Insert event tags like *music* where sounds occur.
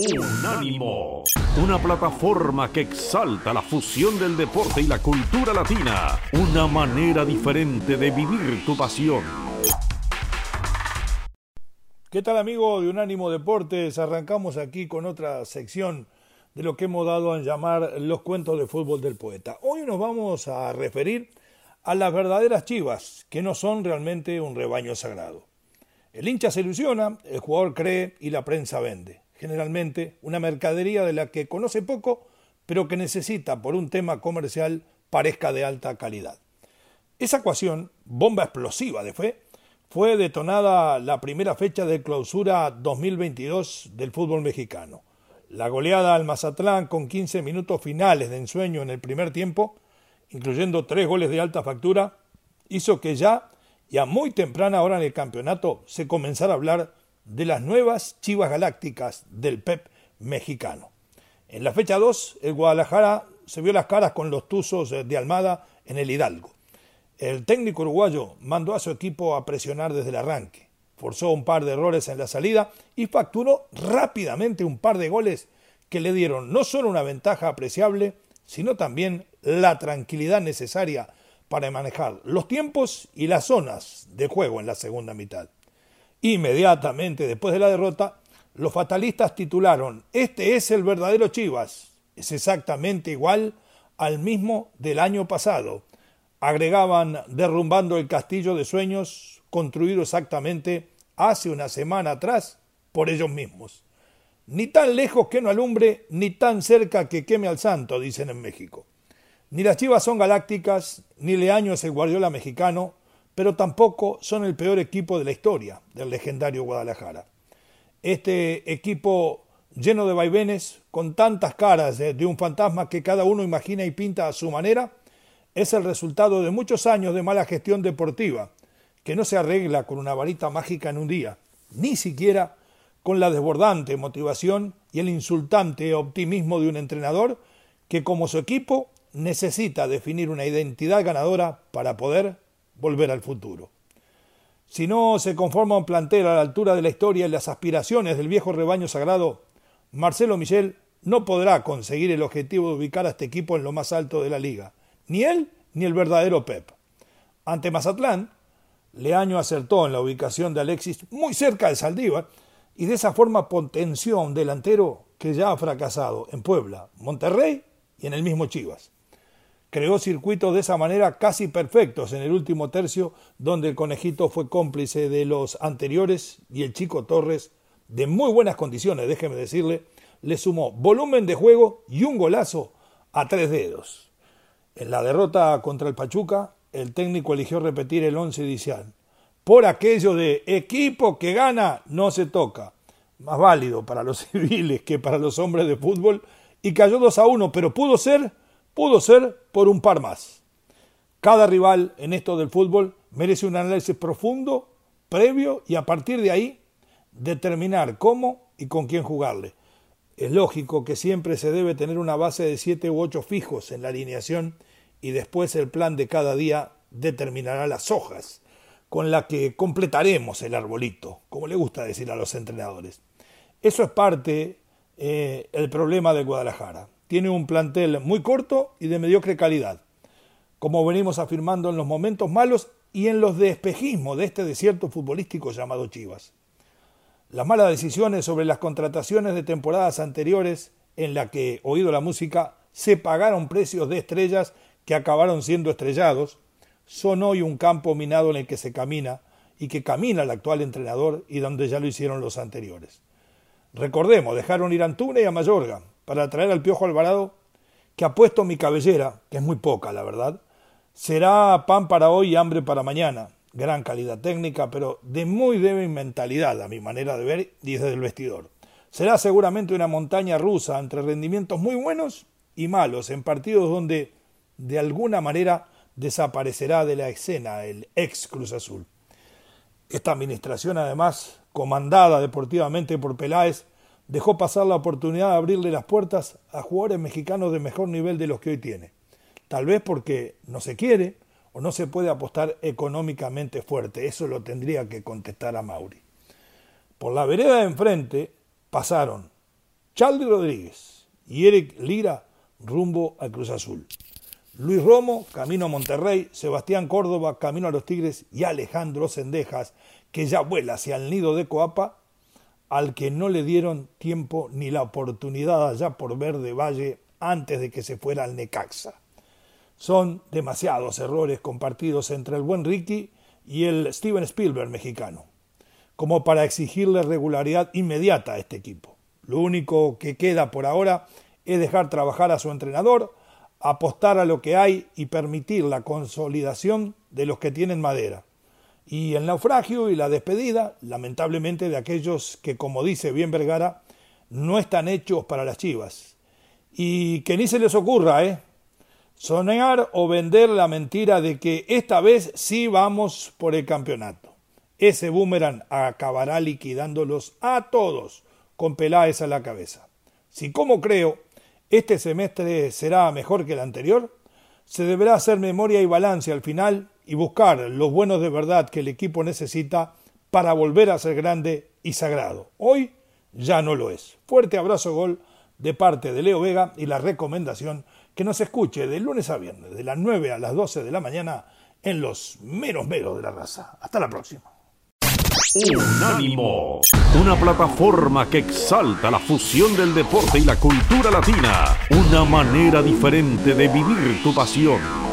Unánimo, una plataforma que exalta la fusión del deporte y la cultura latina, una manera diferente de vivir tu pasión. ¿Qué tal amigo de Unánimo Deportes? Arrancamos aquí con otra sección de lo que hemos dado a llamar los cuentos de fútbol del poeta. Hoy nos vamos a referir a las verdaderas chivas, que no son realmente un rebaño sagrado. El hincha se ilusiona, el jugador cree y la prensa vende. Generalmente una mercadería de la que conoce poco, pero que necesita por un tema comercial parezca de alta calidad. Esa ecuación, bomba explosiva de fe, fue detonada la primera fecha de clausura 2022 del fútbol mexicano. La goleada al Mazatlán con 15 minutos finales de ensueño en el primer tiempo, incluyendo tres goles de alta factura, hizo que ya y a muy temprana hora en el campeonato se comenzara a hablar de las nuevas chivas galácticas del PEP mexicano. En la fecha 2, el Guadalajara se vio las caras con los Tuzos de Almada en el Hidalgo. El técnico uruguayo mandó a su equipo a presionar desde el arranque, forzó un par de errores en la salida y facturó rápidamente un par de goles que le dieron no solo una ventaja apreciable, sino también la tranquilidad necesaria para manejar los tiempos y las zonas de juego en la segunda mitad. Inmediatamente después de la derrota, los fatalistas titularon Este es el verdadero Chivas. Es exactamente igual al mismo del año pasado agregaban derrumbando el castillo de sueños construido exactamente hace una semana atrás por ellos mismos. Ni tan lejos que no alumbre, ni tan cerca que queme al santo, dicen en México. Ni las chivas son galácticas, ni Leaño es el guardiola mexicano, pero tampoco son el peor equipo de la historia del legendario Guadalajara. Este equipo lleno de vaivenes, con tantas caras de, de un fantasma que cada uno imagina y pinta a su manera, es el resultado de muchos años de mala gestión deportiva, que no se arregla con una varita mágica en un día, ni siquiera con la desbordante motivación y el insultante optimismo de un entrenador que como su equipo necesita definir una identidad ganadora para poder volver al futuro. Si no se conforma un plantel a la altura de la historia y las aspiraciones del viejo rebaño sagrado, Marcelo Michel no podrá conseguir el objetivo de ubicar a este equipo en lo más alto de la liga ni él ni el verdadero Pep. Ante Mazatlán, Leaño acertó en la ubicación de Alexis muy cerca de Saldívar y de esa forma potenció a un delantero que ya ha fracasado en Puebla, Monterrey y en el mismo Chivas. Creó circuitos de esa manera casi perfectos en el último tercio, donde el conejito fue cómplice de los anteriores y el chico Torres, de muy buenas condiciones, déjeme decirle, le sumó volumen de juego y un golazo a tres dedos. En la derrota contra el Pachuca, el técnico eligió repetir el once inicial. Por aquello de equipo que gana no se toca. Más válido para los *laughs* civiles que para los hombres de fútbol. Y cayó 2 a 1, pero pudo ser, pudo ser por un par más. Cada rival en esto del fútbol merece un análisis profundo, previo y a partir de ahí determinar cómo y con quién jugarle. Es lógico que siempre se debe tener una base de siete u ocho fijos en la alineación y después el plan de cada día determinará las hojas con las que completaremos el arbolito, como le gusta decir a los entrenadores. Eso es parte eh, el problema de Guadalajara. Tiene un plantel muy corto y de mediocre calidad, como venimos afirmando en los momentos malos y en los de espejismo de este desierto futbolístico llamado Chivas. Las malas decisiones sobre las contrataciones de temporadas anteriores, en la que, oído la música, se pagaron precios de estrellas que acabaron siendo estrellados, son hoy un campo minado en el que se camina y que camina el actual entrenador y donde ya lo hicieron los anteriores. Recordemos, dejaron ir a Antuna y a Mayorga para traer al Piojo Alvarado, que ha puesto mi cabellera, que es muy poca, la verdad, será pan para hoy y hambre para mañana. Gran calidad técnica, pero de muy débil mentalidad, a mi manera de ver, y desde el vestidor. Será seguramente una montaña rusa entre rendimientos muy buenos y malos, en partidos donde de alguna manera desaparecerá de la escena el ex Cruz Azul. Esta administración, además, comandada deportivamente por Peláez, dejó pasar la oportunidad de abrirle las puertas a jugadores mexicanos de mejor nivel de los que hoy tiene. Tal vez porque no se quiere o no se puede apostar económicamente fuerte. Eso lo tendría que contestar a Mauri. Por la vereda de enfrente pasaron Charlie Rodríguez y Eric Lira rumbo al Cruz Azul. Luis Romo, camino a Monterrey, Sebastián Córdoba, camino a los Tigres y Alejandro Sendejas, que ya vuela hacia el nido de Coapa, al que no le dieron tiempo ni la oportunidad allá por ver de Valle antes de que se fuera al Necaxa. Son demasiados errores compartidos entre el buen Ricky y el Steven Spielberg mexicano, como para exigirle regularidad inmediata a este equipo. Lo único que queda por ahora es dejar trabajar a su entrenador, apostar a lo que hay y permitir la consolidación de los que tienen madera. Y el naufragio y la despedida, lamentablemente, de aquellos que, como dice bien Vergara, no están hechos para las chivas. Y que ni se les ocurra, ¿eh? Soñar o vender la mentira de que esta vez sí vamos por el campeonato. Ese boomerang acabará liquidándolos a todos con Peláez a la cabeza. Si como creo este semestre será mejor que el anterior, se deberá hacer memoria y balance al final y buscar los buenos de verdad que el equipo necesita para volver a ser grande y sagrado. Hoy ya no lo es. Fuerte abrazo gol de parte de Leo Vega y la recomendación que nos escuche de lunes a viernes, de las 9 a las 12 de la mañana, en los menos meros de la raza. Hasta la próxima. Unánimo, una plataforma que exalta la fusión del deporte y la cultura latina, una manera diferente de vivir tu pasión.